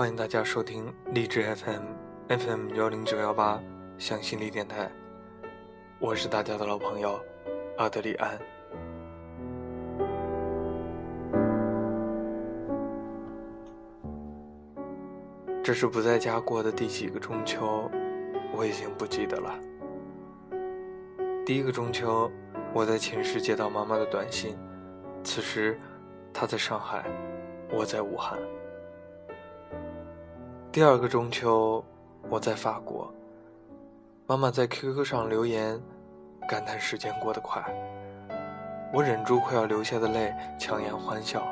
欢迎大家收听励志 FM FM 幺零九幺八向心力电台，我是大家的老朋友阿德里安。这是不在家过的第几个中秋，我已经不记得了。第一个中秋，我在寝室接到妈妈的短信，此时她在上海，我在武汉。第二个中秋，我在法国，妈妈在 QQ 上留言，感叹时间过得快。我忍住快要流下的泪，强颜欢笑，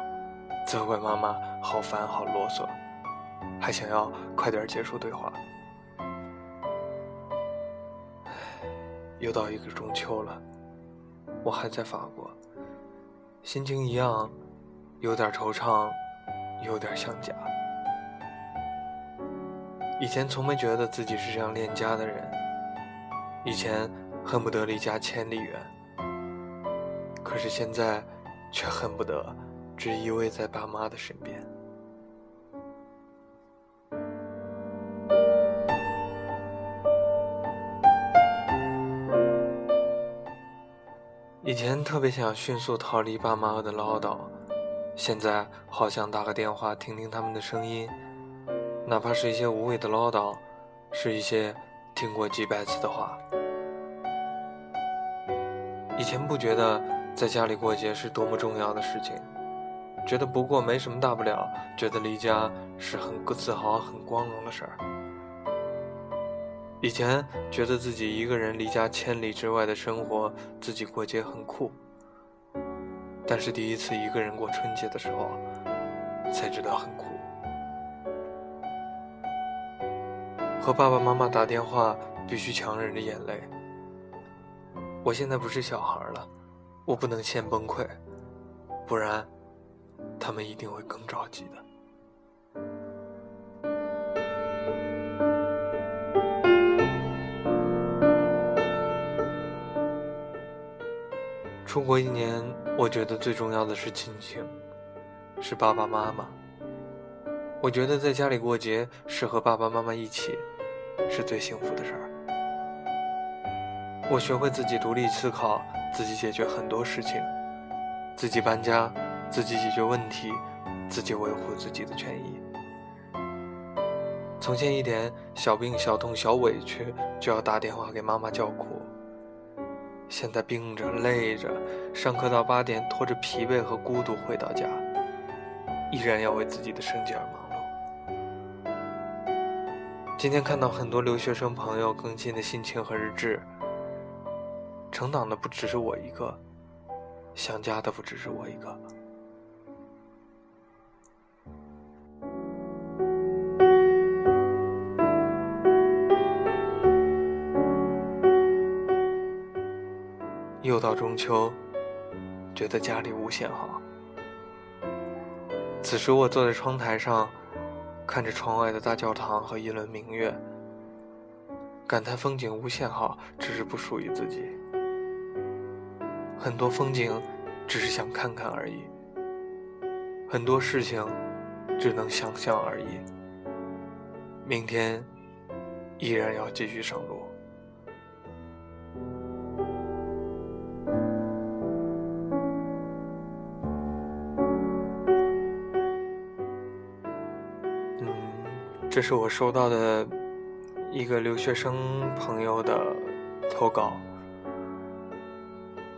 责怪妈妈好烦好啰嗦。还想要快点结束对话。又到一个中秋了，我还在法国，心情一样，有点惆怅，有点想家。以前从没觉得自己是这样恋家的人，以前恨不得离家千里远，可是现在却恨不得只依偎在爸妈的身边。以前特别想迅速逃离爸妈的唠叨，现在好想打个电话听听他们的声音，哪怕是一些无谓的唠叨，是一些听过几百次的话。以前不觉得在家里过节是多么重要的事情，觉得不过没什么大不了，觉得离家是很自豪、很光荣的事儿。以前觉得自己一个人离家千里之外的生活，自己过节很酷。但是第一次一个人过春节的时候，才知道很酷。和爸爸妈妈打电话，必须强忍着眼泪。我现在不是小孩了，我不能先崩溃，不然，他们一定会更着急的。出国一年，我觉得最重要的是亲情，是爸爸妈妈。我觉得在家里过节是和爸爸妈妈一起，是最幸福的事儿。我学会自己独立思考，自己解决很多事情，自己搬家，自己解决问题，自己维护自己的权益。从前一点小病小痛小委屈就要打电话给妈妈叫苦。现在病着累着，上课到八点，拖着疲惫和孤独回到家，依然要为自己的生计而忙。今天看到很多留学生朋友更新的心情和日志，成长的不只是我一个，想家的不只是我一个。又到中秋，觉得家里无限好。此时我坐在窗台上，看着窗外的大教堂和一轮明月，感叹风景无限好，只是不属于自己。很多风景，只是想看看而已；很多事情，只能想象而已。明天，依然要继续上路。这是我收到的一个留学生朋友的投稿，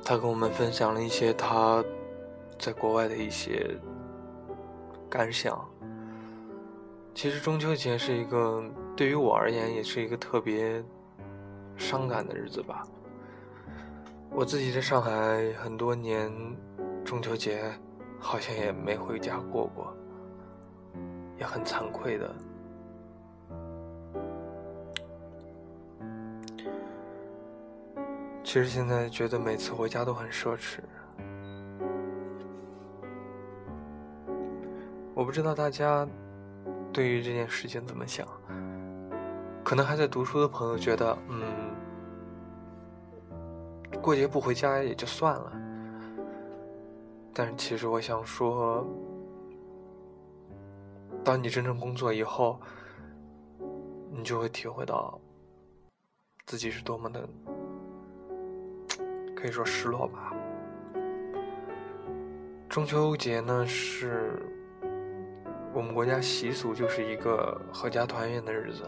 他跟我们分享了一些他在国外的一些感想。其实中秋节是一个对于我而言也是一个特别伤感的日子吧。我自己在上海很多年，中秋节好像也没回家过过，也很惭愧的。其实现在觉得每次回家都很奢侈。我不知道大家对于这件事情怎么想。可能还在读书的朋友觉得，嗯，过节不回家也就算了。但是其实我想说，当你真正工作以后，你就会体会到自己是多么的，可以说失落吧。中秋节呢，是我们国家习俗，就是一个阖家团圆的日子。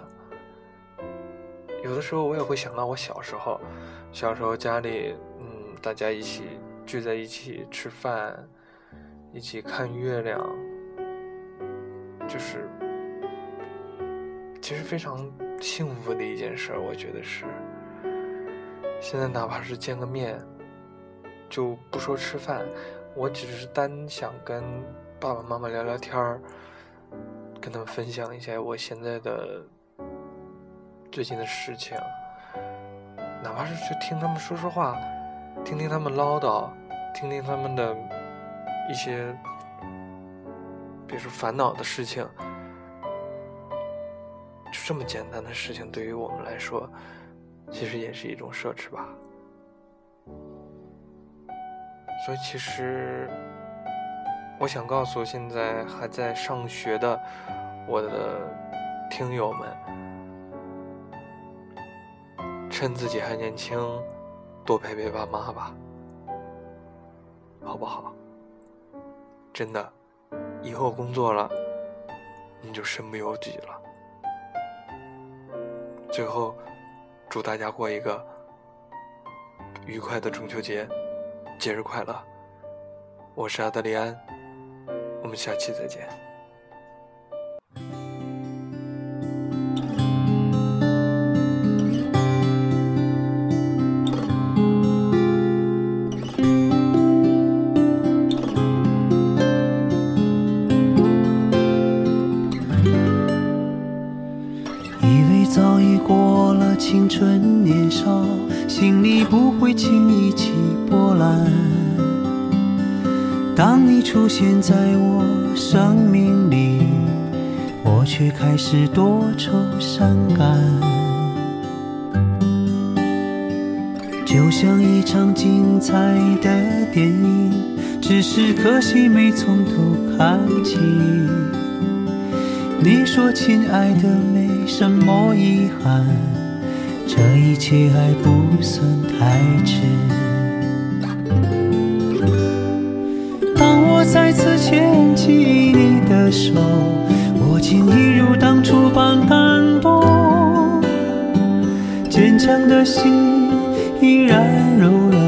有的时候我也会想到我小时候，小时候家里，嗯，大家一起聚在一起吃饭，一起看月亮，就是其实非常幸福的一件事，我觉得是。现在哪怕是见个面，就不说吃饭，我只是单想跟爸爸妈妈聊聊天儿，跟他们分享一下我现在的。最近的事情，哪怕是去听他们说说话，听听他们唠叨，听听他们的一些，比如说烦恼的事情，就这么简单的事情，对于我们来说，其实也是一种奢侈吧。所以，其实我想告诉现在还在上学的我的听友们。趁自己还年轻，多陪陪爸妈吧，好不好？真的，以后工作了，你就身不由己了。最后，祝大家过一个愉快的中秋节，节日快乐！我是阿德利安，我们下期再见。出现在我生命里，我却开始多愁善感。就像一场精彩的电影，只是可惜没从头看起。你说，亲爱的，没什么遗憾。这一切还不算太迟。起你的手，我竟一如当初般感动。坚强的心依然柔软，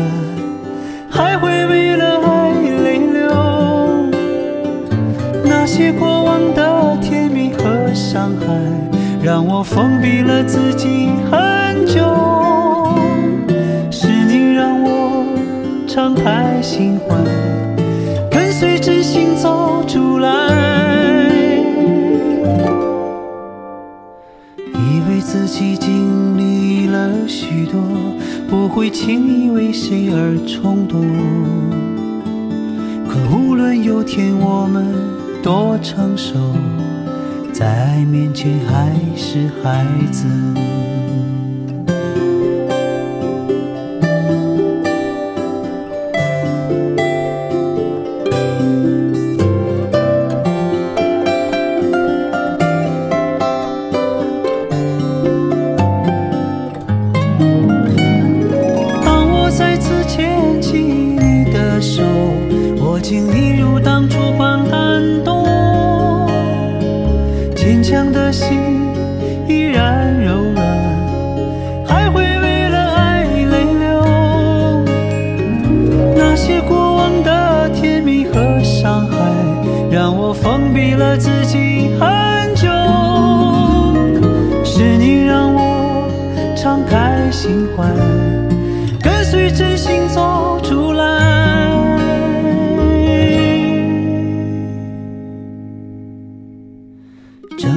还会为了爱泪流。那些过往的甜蜜和伤害，让我封闭了自己很。久，是你让我敞开心会轻易为谁而冲动。可无论有天我们多成熟，在爱面前还是孩子。情一如当初般感动坚强的心依然柔软还会为了爱泪流。那些过往的甜蜜和伤害让我封闭了自己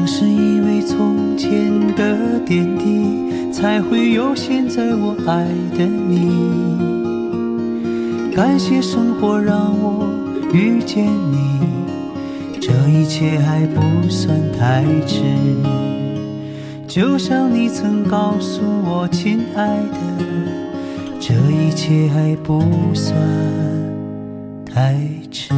是因为从前的点滴，才会有现在我爱的你。感谢生活让我遇见你。这一切还不算太迟，就像你曾告诉我，亲爱的，这一切还不算太迟。